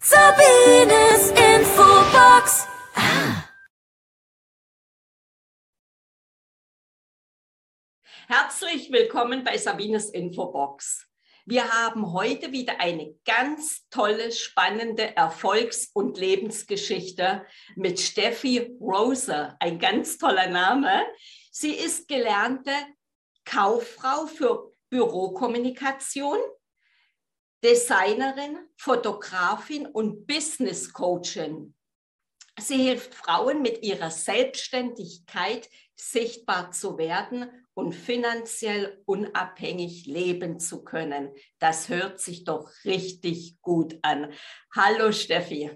Sabines Infobox. Ah. Herzlich willkommen bei Sabines Infobox. Wir haben heute wieder eine ganz tolle, spannende Erfolgs- und Lebensgeschichte mit Steffi Rose. Ein ganz toller Name. Sie ist gelernte Kauffrau für Bürokommunikation Designerin, Fotografin und Business Coachin. Sie hilft Frauen mit ihrer Selbstständigkeit sichtbar zu werden und finanziell unabhängig leben zu können. Das hört sich doch richtig gut an. Hallo Steffi.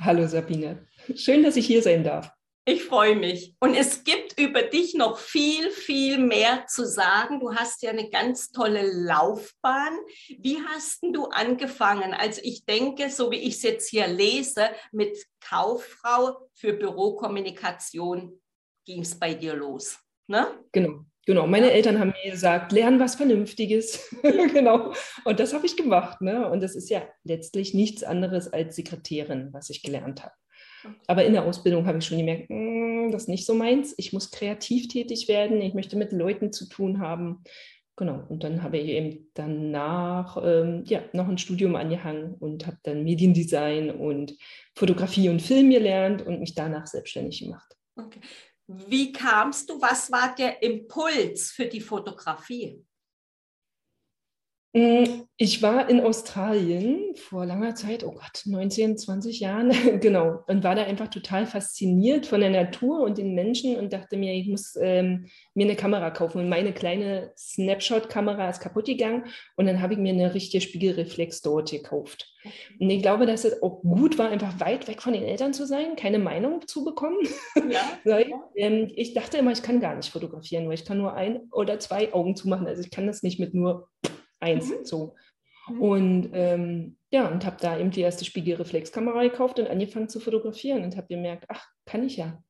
Hallo Sabine. Schön, dass ich hier sein darf. Ich freue mich. Und es gibt über dich noch viel, viel mehr zu sagen. Du hast ja eine ganz tolle Laufbahn. Wie hast du angefangen? Also ich denke, so wie ich es jetzt hier lese, mit Kauffrau für Bürokommunikation ging es bei dir los. Ne? Genau. Genau, meine Eltern haben mir gesagt, lern was Vernünftiges. genau. Und das habe ich gemacht. Ne? Und das ist ja letztlich nichts anderes als Sekretärin, was ich gelernt habe. Aber in der Ausbildung habe ich schon gemerkt, hm, das ist nicht so meins. Ich muss kreativ tätig werden. Ich möchte mit Leuten zu tun haben. Genau. Und dann habe ich eben danach ähm, ja, noch ein Studium angehangen und habe dann Mediendesign und Fotografie und Film gelernt und mich danach selbstständig gemacht. Okay. Wie kamst du? Was war der Impuls für die Fotografie? Mm, ich war in Australien vor langer Zeit, oh Gott, 19, 20 Jahren, genau, und war da einfach total fasziniert von der Natur und den Menschen und dachte mir, ich muss ähm, mir eine Kamera kaufen. Und meine kleine Snapshot-Kamera ist kaputt gegangen und dann habe ich mir eine richtige Spiegelreflex dort gekauft. Und ich glaube, dass es auch gut war, einfach weit weg von den Eltern zu sein, keine Meinung zu bekommen. Ja. weil, ähm, ich dachte immer, ich kann gar nicht fotografieren, weil ich kann nur ein oder zwei Augen zumachen. Also ich kann das nicht mit nur eins mhm. so. Mhm. Und ähm, ja, und habe da eben die erste Spiegelreflexkamera gekauft und angefangen zu fotografieren und habe gemerkt, ach, kann ich ja.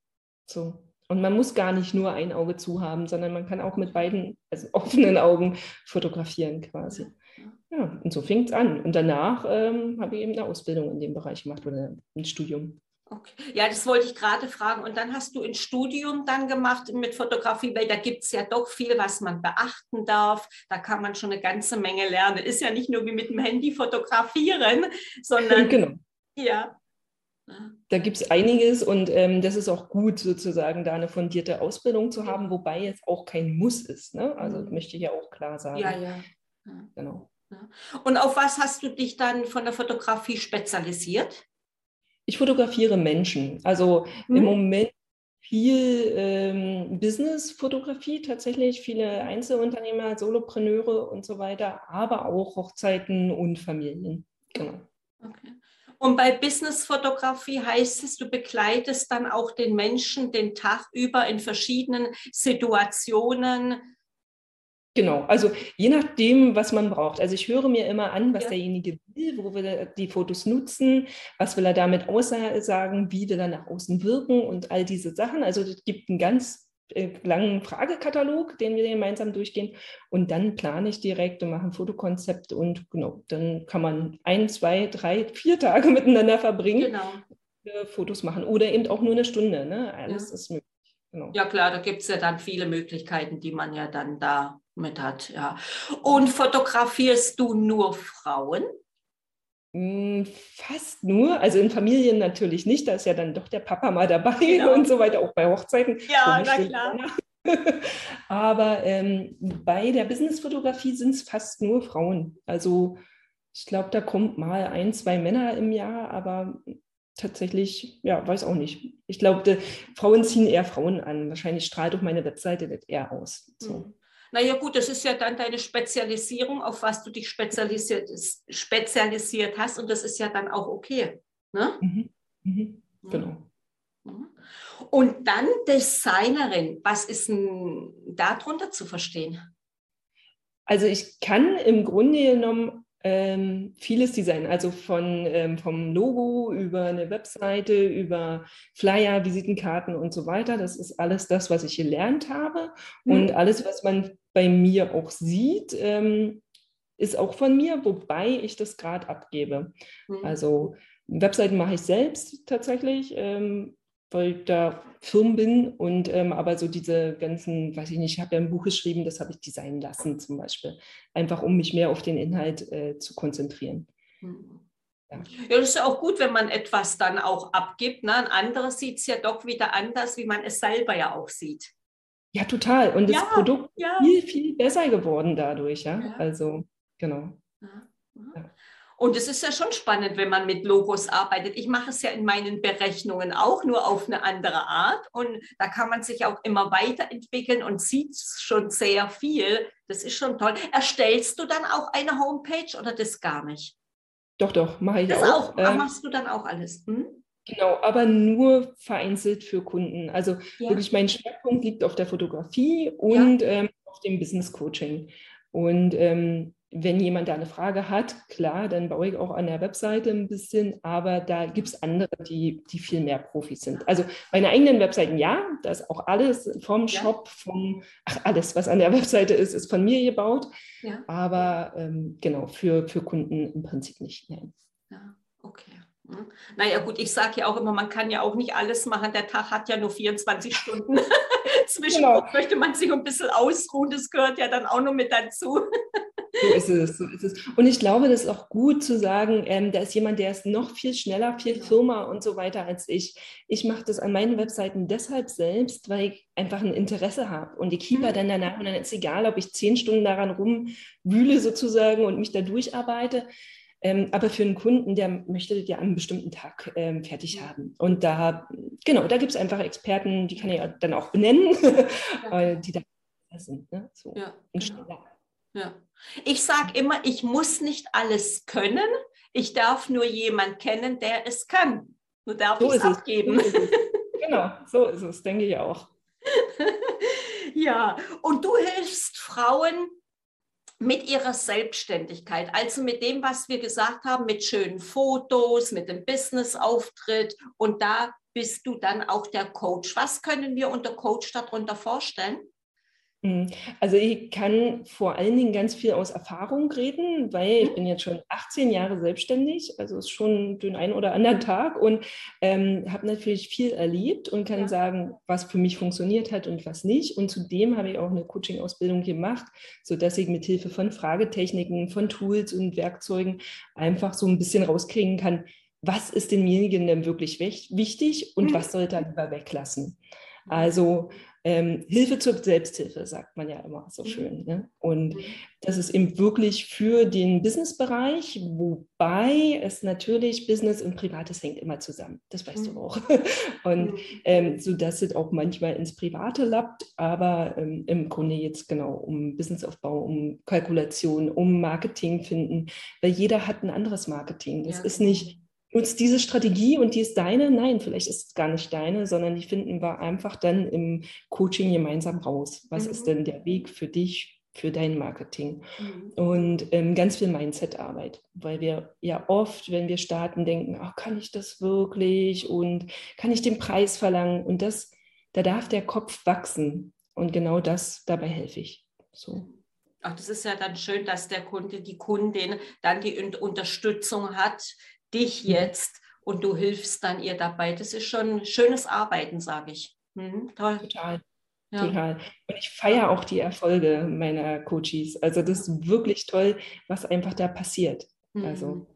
So. Und man muss gar nicht nur ein Auge zu haben, sondern man kann auch mit beiden, also offenen Augen fotografieren quasi. Ja, und so fing es an. Und danach ähm, habe ich eben eine Ausbildung in dem Bereich gemacht oder ein Studium. Okay. Ja, das wollte ich gerade fragen. Und dann hast du ein Studium dann gemacht mit Fotografie, weil da gibt es ja doch viel, was man beachten darf. Da kann man schon eine ganze Menge lernen. Ist ja nicht nur wie mit dem Handy fotografieren, sondern genau. ja. Da gibt es einiges und ähm, das ist auch gut, sozusagen da eine fundierte Ausbildung zu haben, wobei es auch kein Muss ist. Ne? Also mhm. möchte ich ja auch klar sagen. Ja, ja. ja. Genau. Und auf was hast du dich dann von der Fotografie spezialisiert? Ich fotografiere Menschen. Also mhm. im Moment viel ähm, Business-Fotografie tatsächlich, viele Einzelunternehmer, Solopreneure und so weiter, aber auch Hochzeiten und Familien. Genau. Okay. Und bei Business-Fotografie heißt es, du begleitest dann auch den Menschen den Tag über in verschiedenen Situationen, Genau, also je nachdem, was man braucht. Also ich höre mir immer an, was ja. derjenige will, wo will er die Fotos nutzen, was will er damit aussagen, wie will er nach außen wirken und all diese Sachen. Also es gibt einen ganz äh, langen Fragekatalog, den wir gemeinsam durchgehen und dann plane ich direkt und mache ein Fotokonzept und genau, dann kann man ein, zwei, drei, vier Tage miteinander verbringen, genau. Fotos machen oder eben auch nur eine Stunde. Ne? Alles ja. ist möglich. Genau. Ja klar, da gibt es ja dann viele Möglichkeiten, die man ja dann da mit hat. Ja. Und fotografierst du nur Frauen? Hm, fast nur, also in Familien natürlich nicht, da ist ja dann doch der Papa mal dabei genau. und so weiter, auch bei Hochzeiten. Ja, na klar. Aber ähm, bei der Businessfotografie sind es fast nur Frauen. Also ich glaube, da kommt mal ein, zwei Männer im Jahr, aber tatsächlich, ja, weiß auch nicht. Ich glaube, Frauen ziehen eher Frauen an. Wahrscheinlich strahlt auch meine Webseite das eher aus. So. Naja gut, das ist ja dann deine Spezialisierung, auf was du dich spezialisiert, spezialisiert hast und das ist ja dann auch okay. Ne? Mhm. Mhm. Genau. Mhm. Und dann Designerin, was ist denn darunter zu verstehen? Also ich kann im Grunde genommen ähm, vieles Design, also von, ähm, vom Logo über eine Webseite, über Flyer, Visitenkarten und so weiter. Das ist alles das, was ich gelernt habe. Mhm. Und alles, was man bei mir auch sieht, ähm, ist auch von mir, wobei ich das gerade abgebe. Mhm. Also Webseiten mache ich selbst tatsächlich, ähm, da Firmen bin und ähm, aber so diese ganzen, weiß ich nicht, ich habe ja ein Buch geschrieben, das habe ich designen lassen zum Beispiel, einfach um mich mehr auf den Inhalt äh, zu konzentrieren. Mhm. Ja. ja, das ist ja auch gut, wenn man etwas dann auch abgibt. Ne? Ein anderer sieht es ja doch wieder anders, wie man es selber ja auch sieht. Ja, total. Und das ja, Produkt ist ja. viel, viel besser geworden dadurch. Ja, also genau. Und es ist ja schon spannend, wenn man mit Logos arbeitet. Ich mache es ja in meinen Berechnungen auch nur auf eine andere Art. Und da kann man sich auch immer weiterentwickeln und sieht schon sehr viel. Das ist schon toll. Erstellst du dann auch eine Homepage oder das gar nicht? Doch, doch, mache ich das auch. auch. Ähm, machst du dann auch alles? Hm? Genau, aber nur vereinzelt für Kunden. Also ja. wirklich mein Schwerpunkt liegt auf der Fotografie und ja. ähm, auf dem Business Coaching. Und ähm, wenn jemand da eine Frage hat, klar, dann baue ich auch an der Webseite ein bisschen, aber da gibt es andere, die, die viel mehr Profis sind. Also meine eigenen Webseiten, ja, da ist auch alles vom. Shop, vom, ach, alles, was an der Webseite ist, ist von mir gebaut. Ja. Aber ähm, genau, für, für Kunden im Prinzip nicht. Nein. Ja, okay. Hm. Naja gut, ich sage ja auch immer, man kann ja auch nicht alles machen. Der Tag hat ja nur 24 Stunden. Zwischendurch genau. möchte man sich ein bisschen ausruhen, das gehört ja dann auch noch mit dazu. So ist es, so ist es. Und ich glaube, das ist auch gut zu sagen, ähm, da ist jemand, der ist noch viel schneller, viel firmer und so weiter als ich. Ich mache das an meinen Webseiten deshalb selbst, weil ich einfach ein Interesse habe. Und ich keeper mhm. dann danach und dann ist egal, ob ich zehn Stunden daran rumwühle sozusagen und mich da durcharbeite. Ähm, aber für einen Kunden, der möchte das ja an einem bestimmten Tag ähm, fertig haben. Und da, genau, da gibt es einfach Experten, die kann ich dann auch benennen, ja. die da sind. Ne? So, ja, genau. Ja. Ich sage immer, ich muss nicht alles können. Ich darf nur jemanden kennen, der es kann. Nur darf so ich es abgeben. So genau, so ist es, denke ich auch. ja, und du hilfst Frauen mit ihrer Selbstständigkeit, also mit dem, was wir gesagt haben, mit schönen Fotos, mit dem Business-Auftritt und da bist du dann auch der Coach. Was können wir unter Coach darunter vorstellen? Mhm. Also ich kann vor allen Dingen ganz viel aus Erfahrung reden, weil ich mhm. bin jetzt schon 18 Jahre selbstständig, also ist schon den einen oder anderen Tag und ähm, habe natürlich viel erlebt und kann ja. sagen, was für mich funktioniert hat und was nicht. Und zudem habe ich auch eine Coaching-Ausbildung gemacht, sodass ich mit Hilfe von Fragetechniken, von Tools und Werkzeugen einfach so ein bisschen rauskriegen kann, was ist demjenigen denn wirklich wichtig und mhm. was sollte er lieber weglassen. Also ähm, Hilfe zur Selbsthilfe, sagt man ja immer so mhm. schön. Ne? Und mhm. das ist eben wirklich für den Businessbereich, wobei es natürlich Business und Privates hängt immer zusammen. Das weißt mhm. du auch. Und ähm, so dass es auch manchmal ins Private lappt, aber ähm, im Grunde jetzt genau um Businessaufbau, um Kalkulation, um Marketing finden, weil jeder hat ein anderes Marketing. Das ja. ist nicht nutzt diese Strategie und die ist deine? Nein, vielleicht ist es gar nicht deine, sondern die finden wir einfach dann im Coaching gemeinsam raus. Was mhm. ist denn der Weg für dich, für dein Marketing? Mhm. Und ähm, ganz viel Mindset-Arbeit, weil wir ja oft, wenn wir starten, denken, ach, kann ich das wirklich und kann ich den Preis verlangen? Und das, da darf der Kopf wachsen. Und genau das, dabei helfe ich. So. Ach, das ist ja dann schön, dass der Kunde, die Kundin dann die Unterstützung hat, dich mhm. jetzt und du hilfst dann ihr dabei. Das ist schon schönes Arbeiten, sage ich. Mhm, toll. Total. Ja. Total. Und ich feiere auch die Erfolge meiner Coaches. Also das ist wirklich toll, was einfach da passiert. Also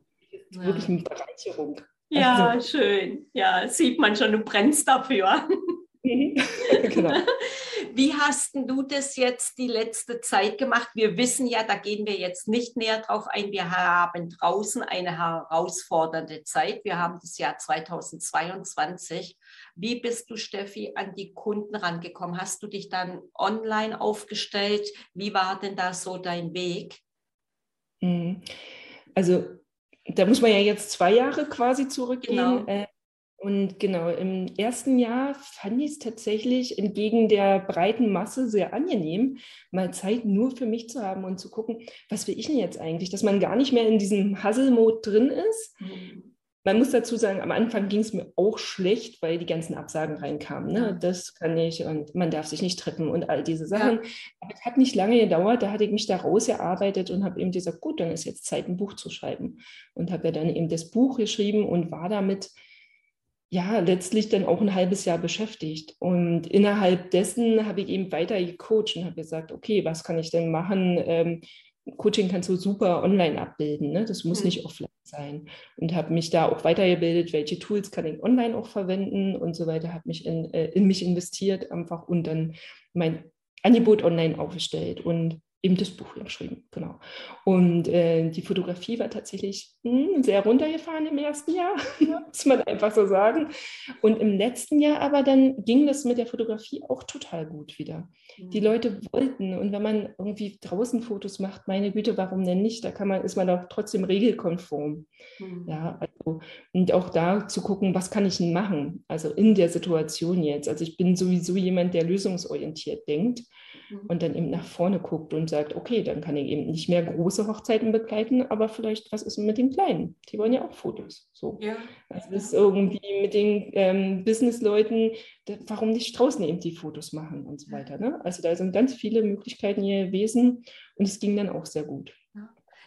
ja. wirklich eine Bereicherung. Ja, also. schön. Ja, sieht man schon, du brennst dafür. Mhm. genau. Wie hast du das jetzt die letzte Zeit gemacht? Wir wissen ja, da gehen wir jetzt nicht näher drauf ein. Wir haben draußen eine herausfordernde Zeit. Wir haben das Jahr 2022. Wie bist du, Steffi, an die Kunden rangekommen? Hast du dich dann online aufgestellt? Wie war denn da so dein Weg? Mhm. Also da muss man ja jetzt zwei Jahre quasi zurückgehen. Genau. Und genau, im ersten Jahr fand ich es tatsächlich entgegen der breiten Masse sehr angenehm, mal Zeit nur für mich zu haben und zu gucken, was will ich denn jetzt eigentlich, dass man gar nicht mehr in diesem Hustle-Mode drin ist, mhm. man muss dazu sagen, am Anfang ging es mir auch schlecht, weil die ganzen Absagen reinkamen. Ne? Das kann ich und man darf sich nicht treffen und all diese Sachen. Ja. Aber es hat nicht lange gedauert, da hatte ich mich da rausgearbeitet und habe eben gesagt, gut, dann ist jetzt Zeit, ein Buch zu schreiben. Und habe ja dann eben das Buch geschrieben und war damit ja letztlich dann auch ein halbes Jahr beschäftigt. Und innerhalb dessen habe ich eben weiter gecoacht und habe gesagt, okay, was kann ich denn machen? Ähm, Coaching kannst du super online abbilden. Ne? Das muss mhm. nicht offline sein. Und habe mich da auch weitergebildet, welche Tools kann ich online auch verwenden und so weiter. Habe mich in, äh, in mich investiert einfach und dann mein Angebot online aufgestellt. Und eben das Buch geschrieben, genau. Und äh, die Fotografie war tatsächlich mh, hm, sehr runtergefahren im ersten Jahr, muss man einfach so sagen. Und im letzten Jahr aber dann ging das mit der Fotografie auch total gut wieder. Mhm. Die Leute wollten und wenn man irgendwie draußen Fotos macht, meine Güte, warum denn nicht? Da kann man, ist man doch trotzdem regelkonform. Mhm. Ja, also, und auch da zu gucken, was kann ich denn machen? Also in der Situation jetzt. Also ich bin sowieso jemand, der lösungsorientiert denkt. Mhm. und dann eben nach vorne guckt und sagt, okay, dann kann ich eben nicht mehr große Hochzeiten begleiten, aber vielleicht was ist mit den Kleinen? Die wollen ja auch Fotos. So. Ja. Das ist irgendwie mit den ähm, Businessleuten, warum nicht draußen eben die Fotos machen und so weiter. Ne? Also da sind ganz viele Möglichkeiten hier gewesen und es ging dann auch sehr gut.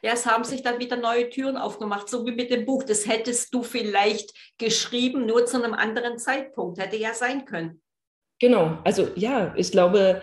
Ja, es haben sich dann wieder neue Türen aufgemacht, so wie mit dem Buch. Das hättest du vielleicht geschrieben, nur zu einem anderen Zeitpunkt. Hätte ja sein können. Genau, also ja, ich glaube,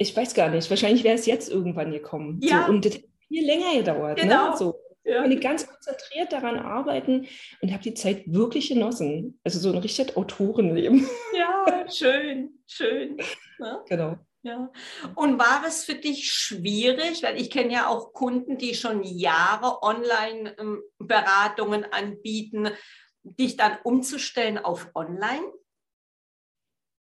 ich weiß gar nicht, wahrscheinlich wäre es jetzt irgendwann gekommen. Ja. So, und das hat viel länger gedauert. Ne? Genau. Ne? So. Ja. Ich ganz konzentriert daran arbeiten und habe die Zeit wirklich genossen. Also so ein richtiges Autorenleben. Ja, schön, schön. Ja. Genau. Ja. Und war es für dich schwierig, weil ich kenne ja auch Kunden, die schon Jahre Online-Beratungen ähm, anbieten, dich dann umzustellen auf Online?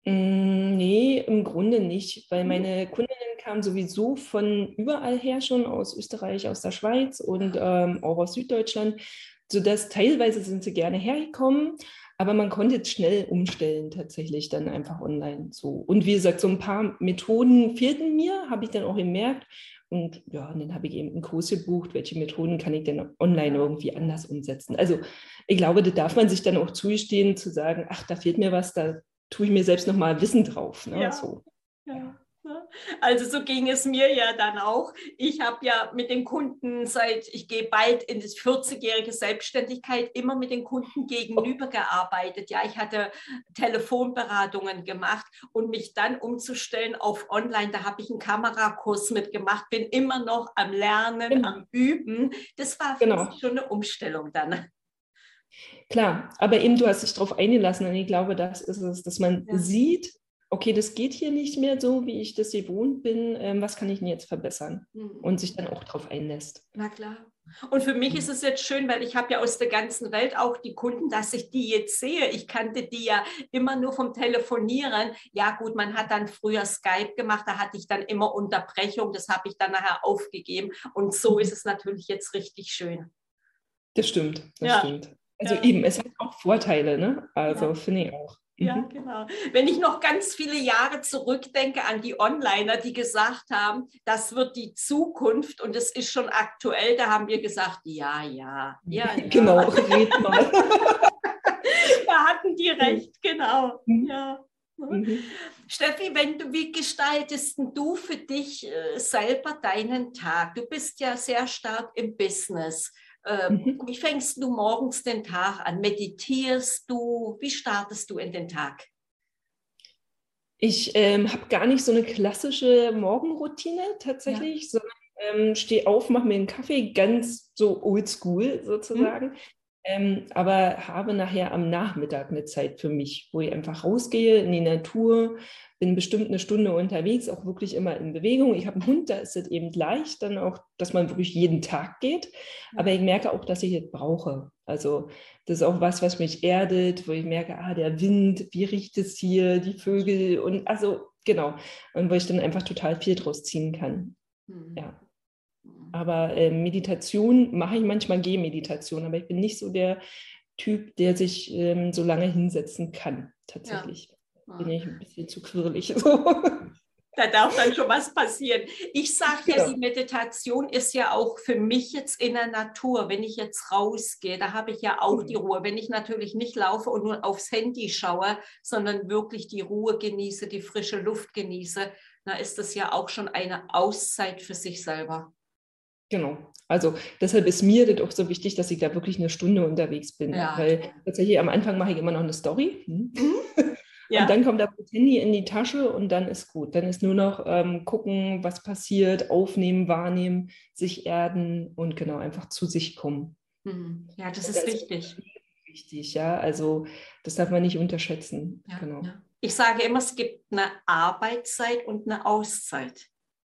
Mm, nee, im Grunde nicht, weil mhm. meine Kundinnen kamen sowieso von überall her schon, aus Österreich, aus der Schweiz und ähm, auch aus Süddeutschland, sodass teilweise sind sie gerne hergekommen, aber man konnte jetzt schnell umstellen, tatsächlich dann einfach online so. Und wie gesagt, so ein paar Methoden fehlten mir, habe ich dann auch gemerkt. Und ja, und dann habe ich eben einen Kurs gebucht, welche Methoden kann ich denn online irgendwie anders umsetzen. Also ich glaube, da darf man sich dann auch zugestehen, zu sagen, ach, da fehlt mir was, da tue ich mir selbst nochmal Wissen drauf. Ne? Ja. So. Ja. Also so ging es mir ja dann auch. Ich habe ja mit den Kunden seit, ich gehe bald in das 40-jährige Selbstständigkeit, immer mit den Kunden gegenüber gearbeitet. Ja, ich hatte Telefonberatungen gemacht und mich dann umzustellen auf Online, da habe ich einen Kamerakurs mitgemacht, bin immer noch am Lernen, genau. am Üben. Das war für genau. mich schon eine Umstellung dann. Klar, aber eben du hast dich darauf eingelassen und ich glaube, das ist es, dass man ja. sieht, okay, das geht hier nicht mehr so, wie ich das gewohnt bin, ähm, was kann ich denn jetzt verbessern? Mhm. Und sich dann auch darauf einlässt. Na klar. Und für mich ist es jetzt schön, weil ich habe ja aus der ganzen Welt auch die Kunden, dass ich die jetzt sehe. Ich kannte die ja immer nur vom Telefonieren. Ja gut, man hat dann früher Skype gemacht, da hatte ich dann immer Unterbrechung, das habe ich dann nachher aufgegeben. Und so mhm. ist es natürlich jetzt richtig schön. Das stimmt, das ja. stimmt. Also ja. eben, es hat auch Vorteile, ne? Also ja. finde ich auch. Ja, mhm. genau. Wenn ich noch ganz viele Jahre zurückdenke an die Onliner, die gesagt haben, das wird die Zukunft und es ist schon aktuell, da haben wir gesagt, ja, ja, ja. ja. Genau, red mal. da hatten die recht, genau. Mhm. Ja. Mhm. Steffi, wenn du, wie gestaltest du für dich äh, selber deinen Tag? Du bist ja sehr stark im Business. Äh, mhm. Wie fängst du morgens den Tag an? Meditierst du? Wie startest du in den Tag? Ich ähm, habe gar nicht so eine klassische Morgenroutine tatsächlich, ja. sondern ähm, stehe auf, mache mir einen Kaffee, ganz so oldschool sozusagen. Mhm. Ähm, aber habe nachher am Nachmittag eine Zeit für mich, wo ich einfach rausgehe in die Natur, bin bestimmt eine Stunde unterwegs, auch wirklich immer in Bewegung. Ich habe einen Hund, da ist es eben leicht, dann auch, dass man wirklich jeden Tag geht. Aber ich merke auch, dass ich es brauche. Also das ist auch was, was mich erdet, wo ich merke, ah, der Wind, wie riecht es hier, die Vögel und also genau. Und wo ich dann einfach total viel draus ziehen kann. Mhm. Ja. Aber äh, Meditation mache ich manchmal Gehmeditation, aber ich bin nicht so der Typ, der sich ähm, so lange hinsetzen kann, tatsächlich. Ja. Bin ich ein bisschen zu quirlig. So. Da darf dann schon was passieren. Ich sage ja, genau. die Meditation ist ja auch für mich jetzt in der Natur. Wenn ich jetzt rausgehe, da habe ich ja auch die mhm. Ruhe. Wenn ich natürlich nicht laufe und nur aufs Handy schaue, sondern wirklich die Ruhe genieße, die frische Luft genieße, da ist das ja auch schon eine Auszeit für sich selber. Genau. Also deshalb ist mir das auch so wichtig, dass ich da wirklich eine Stunde unterwegs bin. Ja. Weil tatsächlich am Anfang mache ich immer noch eine Story. Hm. Mhm. Ja. Und dann kommt das Handy in die Tasche und dann ist gut. Dann ist nur noch ähm, gucken, was passiert, aufnehmen, wahrnehmen, sich erden und genau einfach zu sich kommen. Mhm. Ja, das, ist, das wichtig. ist wichtig, ja. Also das darf man nicht unterschätzen. Ja, genau. Ja. Ich sage immer, es gibt eine Arbeitszeit und eine Auszeit.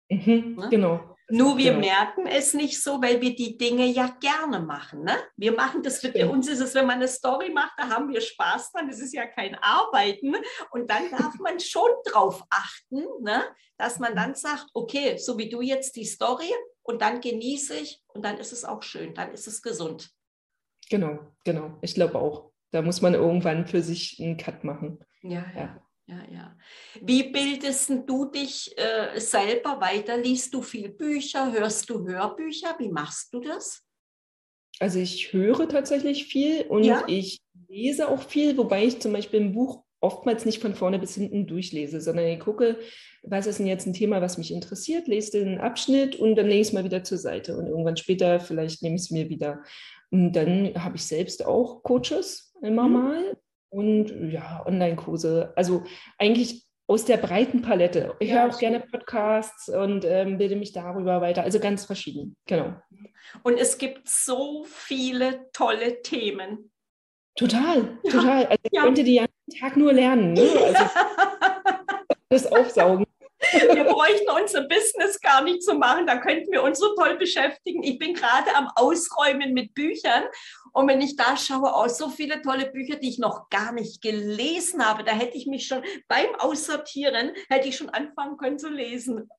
Mhm, ne? Genau. Nur wir genau. merken es nicht so, weil wir die Dinge ja gerne machen. Ne? Wir machen das, für uns ist es, wenn man eine Story macht, da haben wir Spaß dran. Das ist ja kein Arbeiten. Und dann darf man schon drauf achten, ne? dass man dann sagt, okay, so wie du jetzt die Story und dann genieße ich und dann ist es auch schön, dann ist es gesund. Genau, genau. Ich glaube auch. Da muss man irgendwann für sich einen Cut machen. ja. ja. ja ja, ja. Wie bildest du dich äh, selber weiter? Liest du viel Bücher? Hörst du Hörbücher? Wie machst du das? Also ich höre tatsächlich viel und ja? ich lese auch viel, wobei ich zum Beispiel ein Buch oftmals nicht von vorne bis hinten durchlese, sondern ich gucke, was ist denn jetzt ein Thema, was mich interessiert, lese den Abschnitt und dann lege ich es mal wieder zur Seite und irgendwann später vielleicht nehme ich es mir wieder. Und dann habe ich selbst auch Coaches immer mhm. mal, und ja, Online-Kurse. Also eigentlich aus der breiten Palette. Ich ja, höre auch gerne Podcasts und ähm, bilde mich darüber weiter. Also ganz verschieden, genau. Und es gibt so viele tolle Themen. Total, ja. total. Also ich ja. könnte die jeden Tag nur lernen. Ne? Also, das aufsaugen. Wir bräuchten unser Business gar nicht zu machen, da könnten wir uns so toll beschäftigen. Ich bin gerade am Ausräumen mit Büchern und wenn ich da schaue, auch so viele tolle Bücher, die ich noch gar nicht gelesen habe, da hätte ich mich schon beim Aussortieren, hätte ich schon anfangen können zu lesen.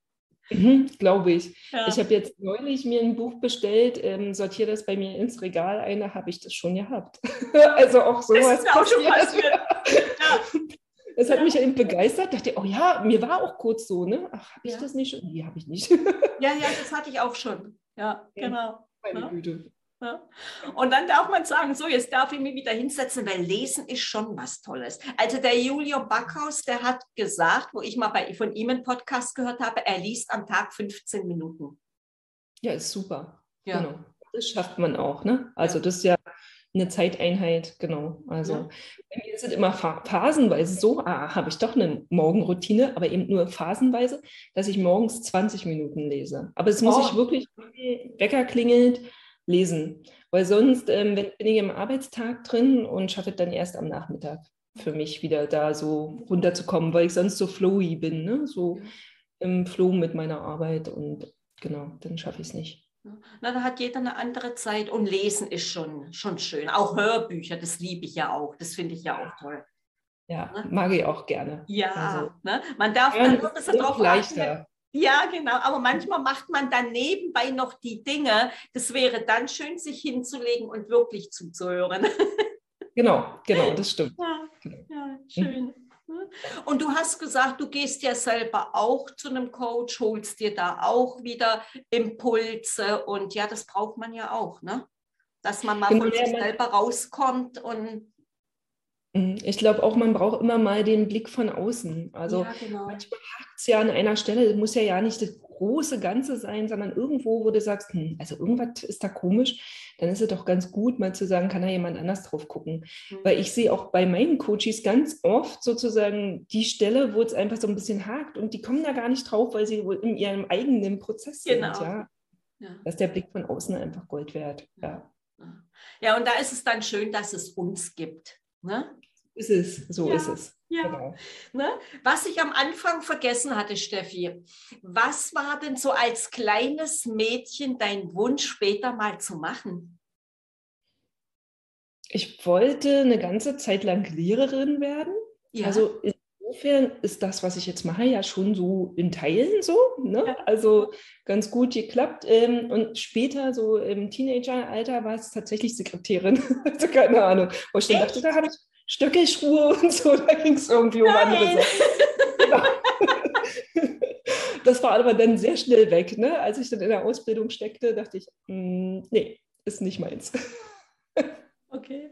Mhm, Glaube ich. Ja. Ich habe jetzt neulich mir ein Buch bestellt, ähm, sortiere das bei mir ins Regal ein, da habe ich das schon gehabt. also auch sowas. Das ist auch schon passiert. ja. Das hat mich eben begeistert. Dachte, oh ja, mir war auch kurz so, ne? Ach, habe ich ja. das nicht schon? Nee, habe ich nicht. ja, ja, das hatte ich auch schon. Ja, genau. Meine ja. Güte. Ja. Und dann darf man sagen, so, jetzt darf ich mich wieder hinsetzen, weil Lesen ist schon was Tolles. Also der Julio Backhaus, der hat gesagt, wo ich mal bei, von ihm einen Podcast gehört habe, er liest am Tag 15 Minuten. Ja, ist super. Ja. Genau. Das schafft man auch, ne? Also das ist ja eine Zeiteinheit, genau. Also ja. bei mir sind immer phasenweise so, ah, habe ich doch eine Morgenroutine, aber eben nur phasenweise, dass ich morgens 20 Minuten lese. Aber es muss oh. ich wirklich, Wecker klingelt, lesen. Weil sonst ähm, bin ich im Arbeitstag drin und schaffe dann erst am Nachmittag für mich wieder da so runterzukommen, weil ich sonst so flowy bin, ne? so im Flow mit meiner Arbeit und genau, dann schaffe ich es nicht. Na, da hat jeder eine andere Zeit und lesen ist schon, schon schön. Auch Hörbücher, das liebe ich ja auch. Das finde ich ja auch toll. Ja, ne? mag ich auch gerne. Ja, also, ne? man darf ja, dann nur ein bisschen drauf leichter. Ja, genau. Aber manchmal macht man dann nebenbei noch die Dinge. Das wäre dann schön, sich hinzulegen und wirklich zuzuhören. Genau, genau, das stimmt. Ja, ja schön. Und du hast gesagt, du gehst ja selber auch zu einem Coach, holst dir da auch wieder Impulse und ja, das braucht man ja auch, ne? Dass man mal genau, von sich selber rauskommt und Mhm. Ich glaube auch, man braucht immer mal den Blick von außen. Also ja, genau. manchmal hakt es ja an einer Stelle, muss ja ja nicht das große Ganze sein, sondern irgendwo, wo du sagst, hm, also irgendwas ist da komisch, dann ist es doch ganz gut, mal zu sagen, kann da jemand anders drauf gucken. Mhm. Weil ich sehe auch bei meinen Coaches ganz oft sozusagen die Stelle, wo es einfach so ein bisschen hakt und die kommen da gar nicht drauf, weil sie wohl in ihrem eigenen Prozess genau. sind. Ja? ja. Dass der Blick von außen einfach Gold wert. Ja. ja, und da ist es dann schön, dass es uns gibt. Ne? Ist es, so ja, ist es. Ja. Genau. Ne? Was ich am Anfang vergessen hatte, Steffi, was war denn so als kleines Mädchen dein Wunsch später mal zu machen? Ich wollte eine ganze Zeit lang Lehrerin werden. Ja. Also insofern ist das, was ich jetzt mache, ja schon so in Teilen so. Ne? Ja. Also ganz gut geklappt. Ähm, und später, so im Teenageralter, war es tatsächlich Sekretärin. also keine Ahnung. Wo ich dachte, da habe ich Stöckelschuhe und so, da ging es irgendwie um andere Sachen. das war aber dann sehr schnell weg. Ne? Als ich dann in der Ausbildung steckte, dachte ich, mh, mm, nee, ist nicht meins. Okay.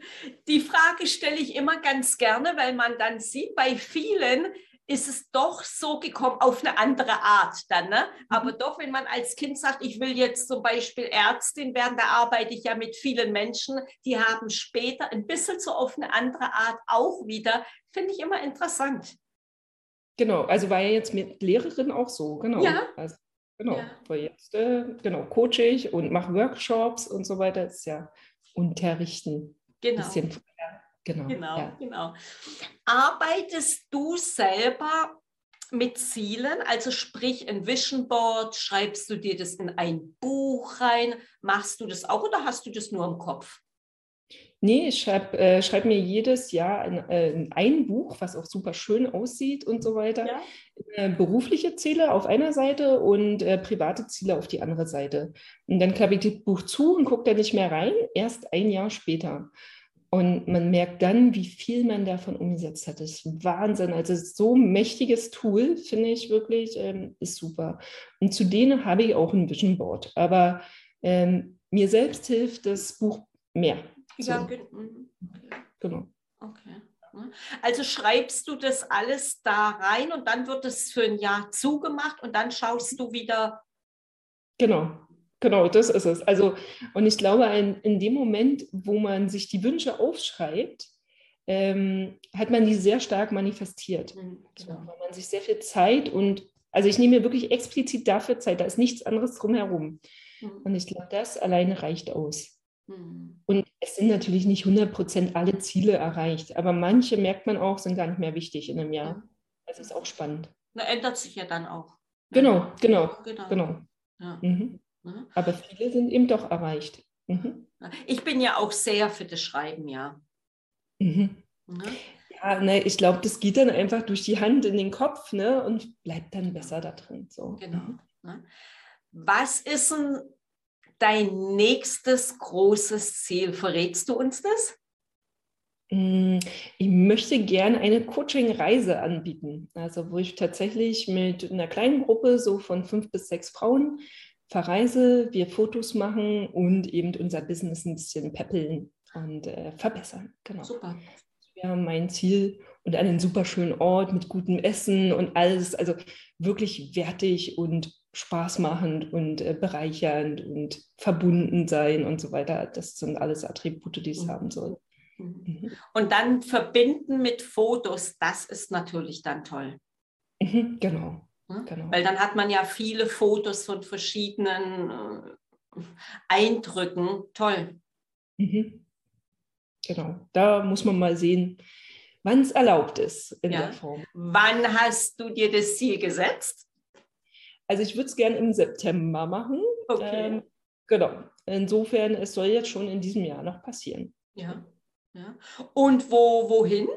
Die Frage stelle ich immer ganz gerne, weil man dann sieht, bei vielen ist es doch so gekommen, auf eine andere Art dann. Ne? Aber mhm. doch, wenn man als Kind sagt, ich will jetzt zum Beispiel Ärztin werden, da arbeite ich ja mit vielen Menschen, die haben später ein bisschen so auf eine andere Art auch wieder, finde ich immer interessant. Genau, also war ja jetzt mit Lehrerin auch so, genau. Ja. Also, genau, ja. jetzt, äh, genau, coache ich und mache Workshops und so weiter, das ist ja unterrichten. Genau. Bisschen, genau, genau, ja. genau. Arbeitest du selber mit Zielen, also sprich ein Vision Board, schreibst du dir das in ein Buch rein, machst du das auch oder hast du das nur im Kopf? Nee, ich schreibe äh, schreib mir jedes Jahr ein, äh, ein, Buch, was auch super schön aussieht und so weiter. Ja. Äh, berufliche Ziele auf einer Seite und äh, private Ziele auf die andere Seite. Und dann klappe ich das Buch zu und gucke da nicht mehr rein, erst ein Jahr später. Und man merkt dann, wie viel man davon umgesetzt hat. Das ist Wahnsinn. Also so ein mächtiges Tool, finde ich wirklich, ähm, ist super. Und zu denen habe ich auch ein Vision Board. Aber ähm, mir selbst hilft das Buch mehr. Ja. Mhm. genau. Okay. Also schreibst du das alles da rein und dann wird es für ein Jahr zugemacht und dann schaust du wieder. Genau, genau, das ist es. Also, und ich glaube, in, in dem Moment, wo man sich die Wünsche aufschreibt, ähm, hat man die sehr stark manifestiert. Mhm, genau. so, weil man sich sehr viel Zeit und, also ich nehme mir wirklich explizit dafür Zeit, da ist nichts anderes drumherum. Mhm. Und ich glaube, das alleine reicht aus. Hm. Und es sind natürlich nicht 100 alle Ziele erreicht, aber manche merkt man auch, sind gar nicht mehr wichtig in einem Jahr. Das ist auch spannend. Na, ändert sich ja dann auch. Genau, genau, genau. genau. Ja. Mhm. Aber viele sind eben doch erreicht. Mhm. Ich bin ja auch sehr für das Schreiben, ja. Mhm. Ja, ne, ich glaube, das geht dann einfach durch die Hand in den Kopf ne, und bleibt dann besser da drin. So. Genau. Mhm. Was ist ein dein nächstes großes Ziel? Verrätst du uns das? Mm, ich möchte gerne eine Coaching-Reise anbieten, also wo ich tatsächlich mit einer kleinen Gruppe so von fünf bis sechs Frauen verreise, wir Fotos machen und eben unser Business ein bisschen peppeln und äh, verbessern. Genau. Super. Das wäre mein Ziel und einen super schönen Ort mit gutem Essen und alles, also wirklich wertig und spaßmachend und äh, bereichernd und verbunden sein und so weiter. Das sind alles Attribute, die es mhm. haben soll. Mhm. mhm. Und dann verbinden mit Fotos, das ist natürlich dann toll. Mhm, genau. Hm? genau. Weil dann hat man ja viele Fotos von verschiedenen äh, Eindrücken. Toll. Mhm. Genau. Da muss man mal sehen, wann es erlaubt ist in ja. der Form. Wann hast du dir das Ziel gesetzt? Also ich würde es gerne im September machen. Okay. Ähm, genau. Insofern, es soll jetzt schon in diesem Jahr noch passieren. Ja. ja. Und wo, wohin?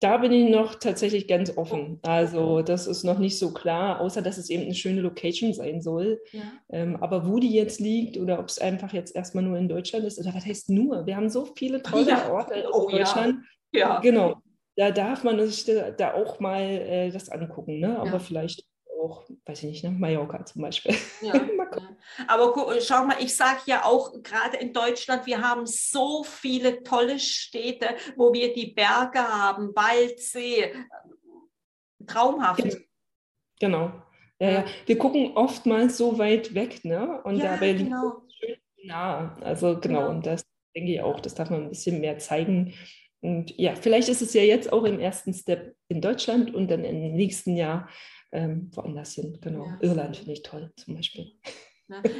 Da bin ich noch tatsächlich ganz offen. Also das ist noch nicht so klar, außer dass es eben eine schöne Location sein soll. Ja. Ähm, aber wo die jetzt liegt oder ob es einfach jetzt erstmal nur in Deutschland ist oder was heißt nur? Wir haben so viele tolle ja. Orte in oh, Deutschland. Ja. ja. Genau. Da darf man sich da, da auch mal äh, das angucken. Ne? Aber vielleicht auch, weiß ich nicht, ne? Mallorca zum Beispiel. Ja, ja. Aber schau mal, ich sage ja auch, gerade in Deutschland, wir haben so viele tolle Städte, wo wir die Berge haben, Wald, See. Traumhaft. Genau. Ja, ja. Wir gucken oftmals so weit weg, ne? Und ja, dabei liegt genau. schön nah. Also genau, genau, und das denke ich auch, das darf man ein bisschen mehr zeigen. Und ja, vielleicht ist es ja jetzt auch im ersten Step in Deutschland und dann im nächsten Jahr ähm, woanders hin. Genau. Ja. Irland finde ich toll zum Beispiel.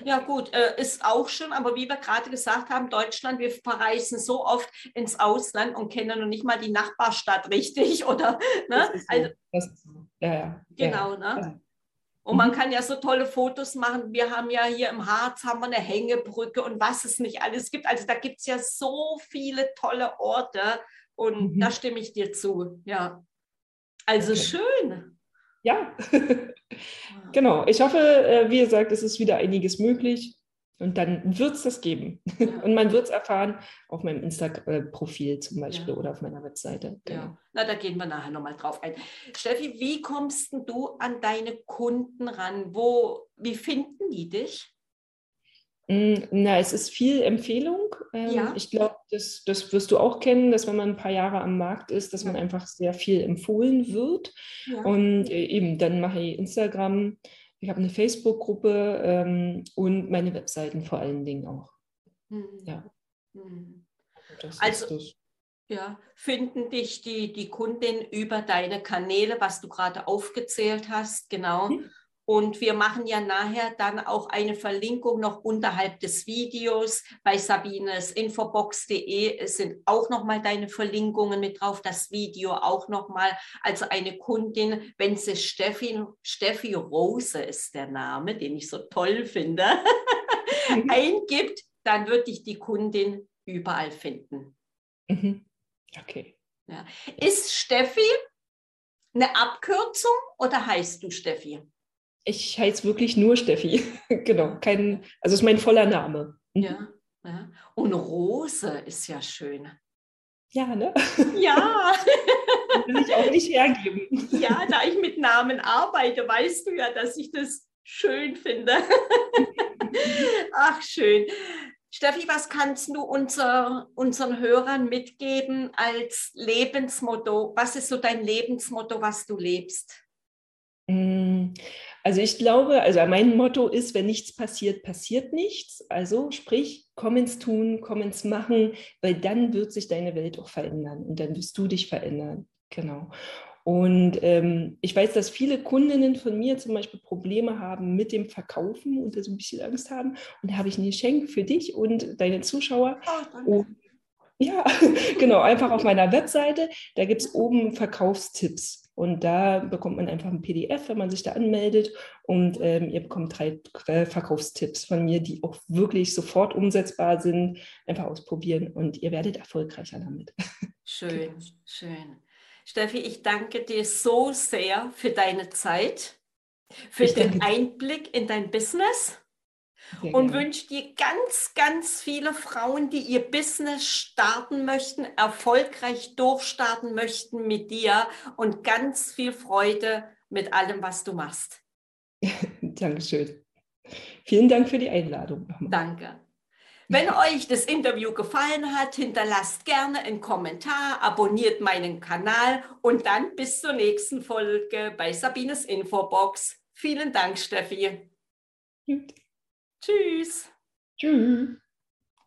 Ja, gut, äh, ist auch schön, aber wie wir gerade gesagt haben, Deutschland, wir verreisen so oft ins Ausland und kennen noch nicht mal die Nachbarstadt richtig, oder? Ne? So. Also, so. Ja, ja. Genau, ja. ne? Und man mhm. kann ja so tolle Fotos machen. Wir haben ja hier im Harz haben wir eine Hängebrücke und was es nicht alles gibt. Also da gibt es ja so viele tolle Orte und mhm. da stimme ich dir zu. Ja. Also okay. schön. Ja, genau. Ich hoffe, äh, wie gesagt, es ist wieder einiges möglich. Und dann wird es das geben. Ja. Und man wird es erfahren auf meinem Insta-Profil zum Beispiel ja. oder auf meiner Webseite. Genau. Ja, na, da gehen wir nachher nochmal drauf ein. Steffi, wie kommst du an deine Kunden ran? Wo, wie finden die dich? Mm, na, es ist viel Empfehlung. Ähm, ja. Ich glaube, das, das wirst du auch kennen, dass wenn man ein paar Jahre am Markt ist, dass man einfach sehr viel empfohlen wird. Ja. Und äh, eben, dann mache ich Instagram, ich habe eine Facebook-Gruppe ähm, und meine Webseiten vor allen Dingen auch. Mhm. Ja. Mhm. also, ja, finden dich die, die Kundin über deine Kanäle, was du gerade aufgezählt hast, genau. Mhm. Und wir machen ja nachher dann auch eine Verlinkung noch unterhalb des Videos. Bei sabinesinfobox.de sind auch nochmal deine Verlinkungen mit drauf, das Video auch nochmal. Also eine Kundin, wenn sie Steffi, Steffi Rose ist der Name, den ich so toll finde, mhm. eingibt, dann wird dich die Kundin überall finden. Mhm. Okay. Ja. Ist Steffi eine Abkürzung oder heißt du Steffi? Ich heiße wirklich nur Steffi. genau, kein, also ist mein voller Name. Mhm. Ja, ja. Und Rose ist ja schön. Ja, ne? Ja. will ich auch nicht hergeben. Ja, da ich mit Namen arbeite, weißt du ja, dass ich das schön finde. Ach, schön. Steffi, was kannst du unser, unseren Hörern mitgeben als Lebensmotto? Was ist so dein Lebensmotto, was du lebst? Also ich glaube, also mein Motto ist, wenn nichts passiert, passiert nichts. Also sprich, komm ins Tun, komm ins Machen, weil dann wird sich deine Welt auch verändern und dann wirst du dich verändern. Genau. Und ähm, ich weiß, dass viele Kundinnen von mir zum Beispiel Probleme haben mit dem Verkaufen und da so ein bisschen Angst haben. Und da habe ich ein Geschenk für dich und deine Zuschauer. Oh, ja, genau, einfach auf meiner Webseite. Da gibt es oben Verkaufstipps. Und da bekommt man einfach ein PDF, wenn man sich da anmeldet. Und ähm, ihr bekommt drei Verkaufstipps von mir, die auch wirklich sofort umsetzbar sind. Einfach ausprobieren und ihr werdet erfolgreicher damit. Schön, schön. Steffi, ich danke dir so sehr für deine Zeit, für ich den Einblick in dein Business sehr und gerne. wünsche dir ganz, ganz viele Frauen, die ihr Business starten möchten, erfolgreich durchstarten möchten mit dir und ganz viel Freude mit allem, was du machst. Dankeschön. Vielen Dank für die Einladung. Danke. Wenn euch das Interview gefallen hat, hinterlasst gerne einen Kommentar, abonniert meinen Kanal und dann bis zur nächsten Folge bei Sabines Infobox. Vielen Dank, Steffi. Gut. Tschüss. Tschüss.